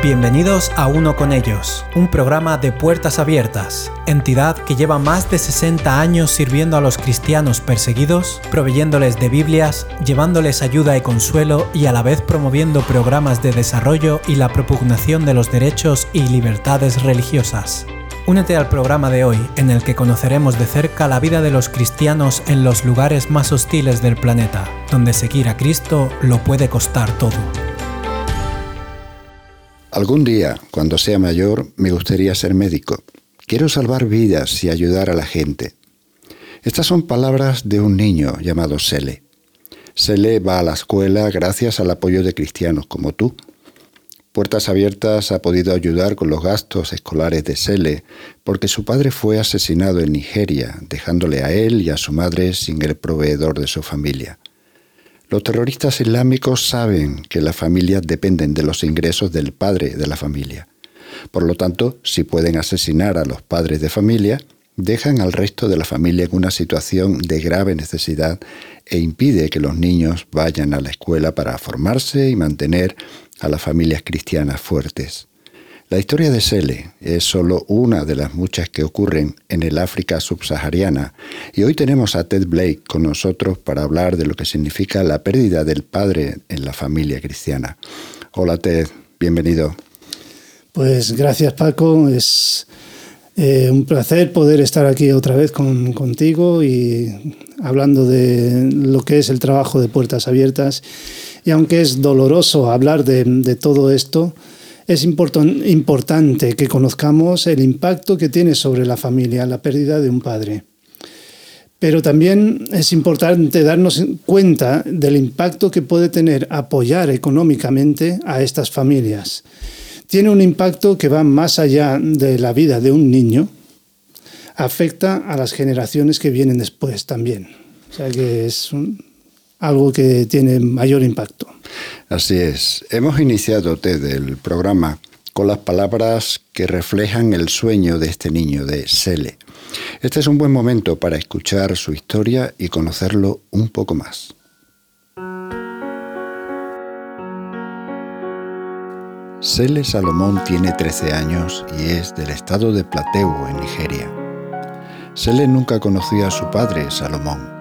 Bienvenidos a Uno con ellos, un programa de puertas abiertas, entidad que lleva más de 60 años sirviendo a los cristianos perseguidos, proveyéndoles de Biblias, llevándoles ayuda y consuelo y a la vez promoviendo programas de desarrollo y la propugnación de los derechos y libertades religiosas. Únete al programa de hoy en el que conoceremos de cerca la vida de los cristianos en los lugares más hostiles del planeta, donde seguir a Cristo lo puede costar todo. Algún día, cuando sea mayor, me gustaría ser médico. Quiero salvar vidas y ayudar a la gente. Estas son palabras de un niño llamado Sele. Sele va a la escuela gracias al apoyo de cristianos como tú. Puertas Abiertas ha podido ayudar con los gastos escolares de Sele porque su padre fue asesinado en Nigeria, dejándole a él y a su madre sin el proveedor de su familia. Los terroristas islámicos saben que las familias dependen de los ingresos del padre de la familia. Por lo tanto, si pueden asesinar a los padres de familia, dejan al resto de la familia en una situación de grave necesidad e impide que los niños vayan a la escuela para formarse y mantener a las familias cristianas fuertes. La historia de Sele es solo una de las muchas que ocurren en el África subsahariana y hoy tenemos a Ted Blake con nosotros para hablar de lo que significa la pérdida del padre en la familia cristiana. Hola Ted, bienvenido. Pues gracias Paco, es eh, un placer poder estar aquí otra vez contigo y hablando de lo que es el trabajo de puertas abiertas. Y aunque es doloroso hablar de todo esto, es importante que conozcamos el impacto que tiene sobre la familia la pérdida de un padre. Pero también es importante darnos cuenta del impacto que puede tener apoyar económicamente a estas familias. Tiene un impacto que va más allá de la vida de un niño, afecta a las generaciones que vienen después también. O sea que es algo que tiene mayor impacto. Así es. Hemos iniciado desde el programa con las palabras que reflejan el sueño de este niño, de Sele. Este es un buen momento para escuchar su historia y conocerlo un poco más. Sele Salomón tiene 13 años y es del estado de Plateu, en Nigeria. Sele nunca conoció a su padre, Salomón.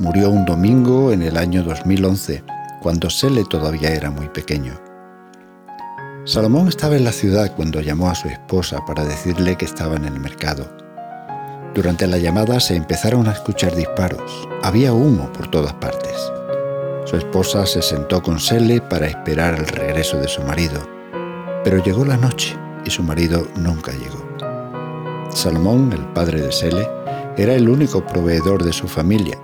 Murió un domingo en el año 2011 cuando Sele todavía era muy pequeño. Salomón estaba en la ciudad cuando llamó a su esposa para decirle que estaba en el mercado. Durante la llamada se empezaron a escuchar disparos. Había humo por todas partes. Su esposa se sentó con Sele para esperar el regreso de su marido. Pero llegó la noche y su marido nunca llegó. Salomón, el padre de Sele, era el único proveedor de su familia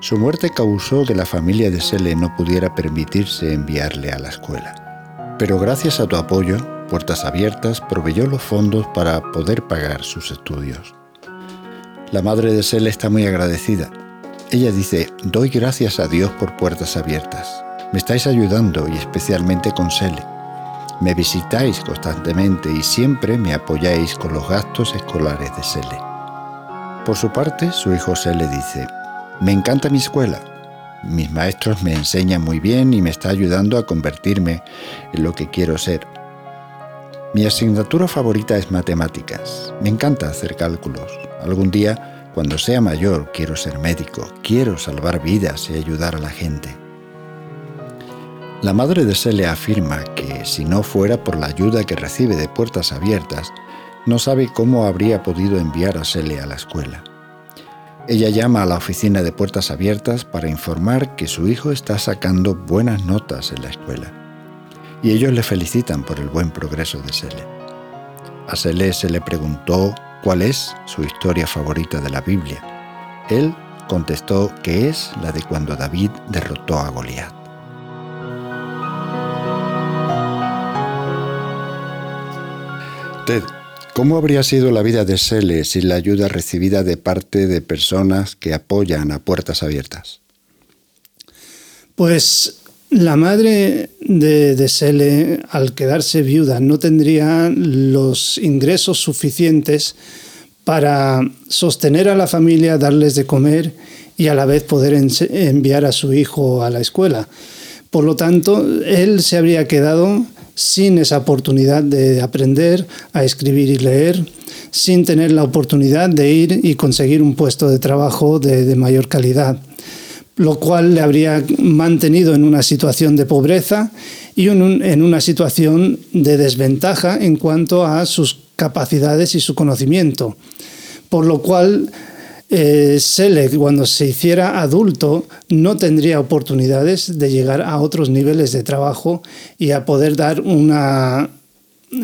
su muerte causó que la familia de Sele no pudiera permitirse enviarle a la escuela. Pero gracias a tu apoyo, Puertas Abiertas proveyó los fondos para poder pagar sus estudios. La madre de Sele está muy agradecida. Ella dice, doy gracias a Dios por Puertas Abiertas. Me estáis ayudando y especialmente con Sele. Me visitáis constantemente y siempre me apoyáis con los gastos escolares de Sele. Por su parte, su hijo Sele dice, me encanta mi escuela. Mis maestros me enseñan muy bien y me está ayudando a convertirme en lo que quiero ser. Mi asignatura favorita es matemáticas. Me encanta hacer cálculos. Algún día, cuando sea mayor, quiero ser médico. Quiero salvar vidas y ayudar a la gente. La madre de Sele afirma que si no fuera por la ayuda que recibe de puertas abiertas, no sabe cómo habría podido enviar a Sele a la escuela. Ella llama a la oficina de puertas abiertas para informar que su hijo está sacando buenas notas en la escuela. Y ellos le felicitan por el buen progreso de Sele. A Sele se le preguntó cuál es su historia favorita de la Biblia. Él contestó que es la de cuando David derrotó a Goliat. Ted, ¿Cómo habría sido la vida de Sele sin la ayuda recibida de parte de personas que apoyan a puertas abiertas? Pues la madre de, de Sele, al quedarse viuda, no tendría los ingresos suficientes para sostener a la familia, darles de comer y a la vez poder enviar a su hijo a la escuela. Por lo tanto, él se habría quedado sin esa oportunidad de aprender a escribir y leer, sin tener la oportunidad de ir y conseguir un puesto de trabajo de, mayor calidad, lo cual le habría mantenido en una situación de pobreza y en una situación de desventaja en cuanto a sus capacidades y su conocimiento. Por lo cual eh, Sele, cuando se hiciera adulto, no tendría oportunidades de llegar a otros niveles de trabajo y a poder dar una,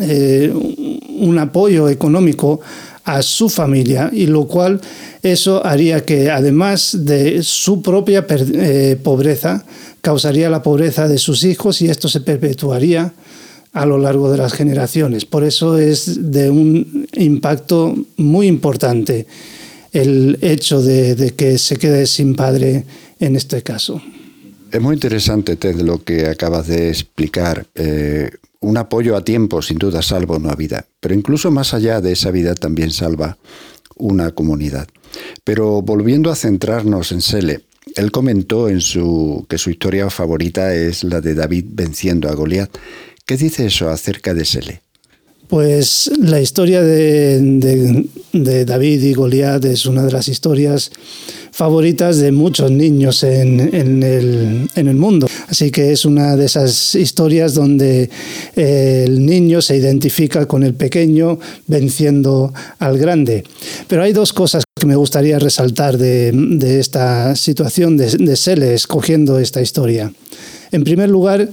eh, un apoyo económico a su familia, y lo cual eso haría que además de su propia eh, pobreza, causaría la pobreza de sus hijos y esto se perpetuaría a lo largo de las generaciones. Por eso es de un impacto muy importante el hecho de, que se quede sin padre en este caso. Es muy interesante, Ted, lo que acabas de explicar. Eh, un apoyo a tiempo, sin duda, salva una vida, pero incluso más allá de esa vida también salva una comunidad. Pero volviendo a centrarnos en Sele, él comentó en su, que su historia favorita es la de David venciendo a Goliat. ¿Qué dice eso acerca de Sele? Pues la historia de, David y Goliat es una de las historias favoritas de muchos niños en, el, mundo. Así que es una de esas historias donde eh, el niño se identifica con el pequeño venciendo al grande. Pero hay dos cosas que me gustaría resaltar de, esta situación de, de Sele escogiendo esta historia. En primer lugar,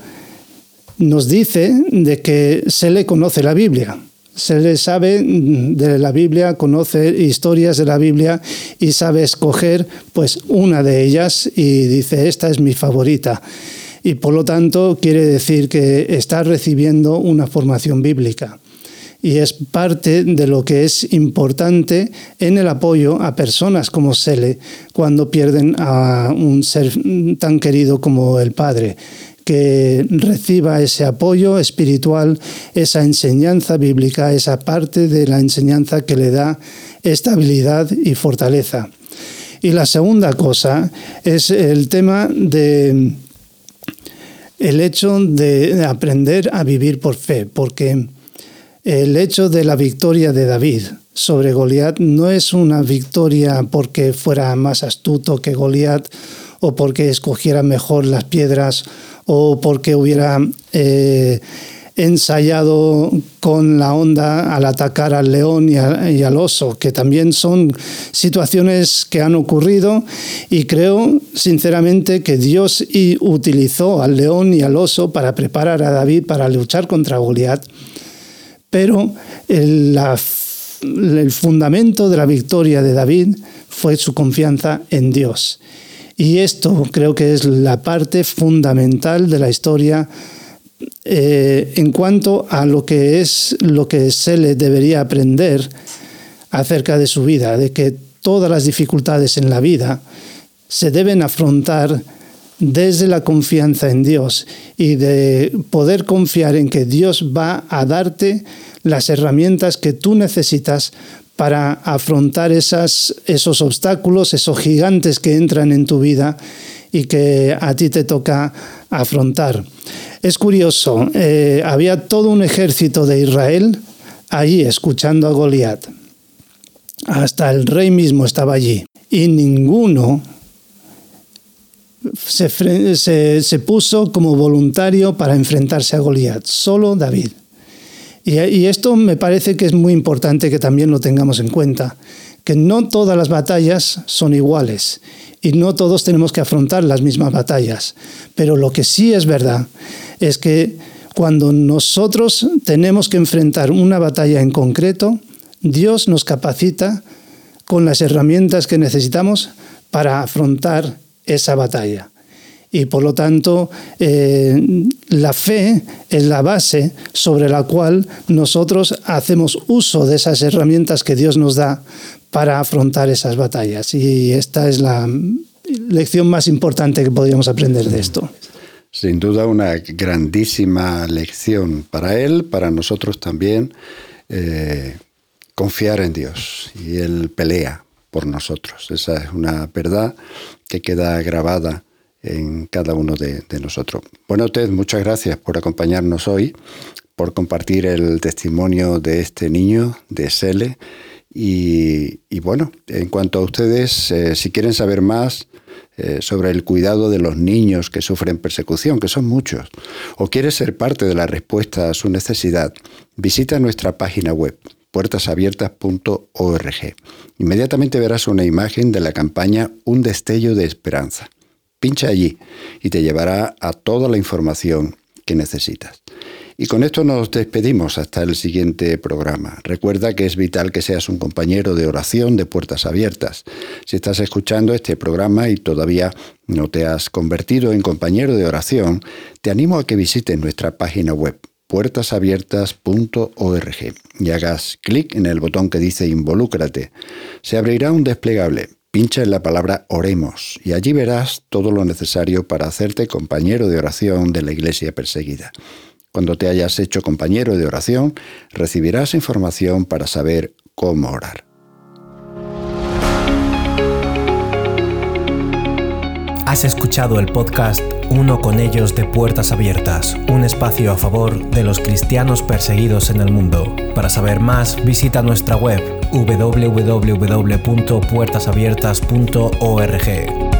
nos dice de que se le conoce la Biblia. Se le sabe de la Biblia, conoce historias de la Biblia y sabe escoger pues una de ellas y dice, esta es mi favorita. Y por lo tanto quiere decir que está recibiendo una formación bíblica y es parte de lo que es importante en el apoyo a personas como Sele cuando pierden a un ser tan querido como el Padre que reciba ese apoyo espiritual, esa enseñanza bíblica, esa parte de la enseñanza que le da estabilidad y fortaleza. Y la segunda cosa es el tema de el hecho de aprender a vivir por fe, porque el hecho de la victoria de David sobre Goliat no es una victoria porque fuera más astuto que Goliat o porque escogiera mejor las piedras o porque hubiera eh, ensayado con la onda al atacar al león y, al oso, que también son situaciones que han ocurrido y creo sinceramente que Dios utilizó al león y al oso para preparar a David para luchar contra Goliat, pero el fundamento de la victoria de David fue su confianza en Dios. Y esto creo que es la parte fundamental de la historia eh, en cuanto a lo que es lo que se le debería aprender acerca de su vida, de que todas las dificultades en la vida se deben afrontar desde la confianza en Dios y de poder confiar en que Dios va a darte las herramientas que tú necesitas para afrontar esos obstáculos, esos gigantes que entran en tu vida y que a ti te toca afrontar. Es curioso, eh, había todo un ejército de Israel allí escuchando a Goliat. Hasta el rey mismo estaba allí. Y ninguno se, se puso como voluntario para enfrentarse a Goliat, solo David. Y, esto me parece que es muy importante que también lo tengamos en cuenta, que no todas las batallas son iguales y no todos tenemos que afrontar las mismas batallas. Pero lo que sí es verdad es que cuando nosotros tenemos que enfrentar una batalla en concreto, Dios nos capacita con las herramientas que necesitamos para afrontar esa batalla y por lo tanto eh, la fe es la base sobre la cual nosotros hacemos uso de esas herramientas que Dios nos da para afrontar esas batallas. Y esta es la lección más importante que podríamos aprender de esto. Sin duda una grandísima lección para él, para nosotros también, eh, confiar en Dios y Él pelea por nosotros. Esa es una verdad que queda grabada en cada uno de, nosotros. Bueno, Ted, muchas gracias por acompañarnos hoy, por compartir el testimonio de este niño, de Sele. Y, bueno, en cuanto a ustedes, eh, si quieren saber más eh, sobre el cuidado de los niños que sufren persecución, que son muchos, o quieres ser parte de la respuesta a su necesidad, visita nuestra página web puertasabiertas.org. Inmediatamente verás una imagen de la campaña Un destello de esperanza. Pincha allí y te llevará a toda la información que necesitas. Y con esto nos despedimos hasta el siguiente programa. Recuerda que es vital que seas un compañero de oración de puertas abiertas. Si estás escuchando este programa y todavía no te has convertido en compañero de oración, te animo a que visites nuestra página web puertasabiertas.org y hagas clic en el botón que dice Involúcrate. Se abrirá un desplegable. Pincha en la palabra Oremos y allí verás todo lo necesario para hacerte compañero de oración de la iglesia perseguida. Cuando te hayas hecho compañero de oración, recibirás información para saber cómo orar. Has escuchado el podcast Uno con ellos de Puertas Abiertas, un espacio a favor de los cristianos perseguidos en el mundo. Para saber más, visita nuestra web www.puertasabiertas.org.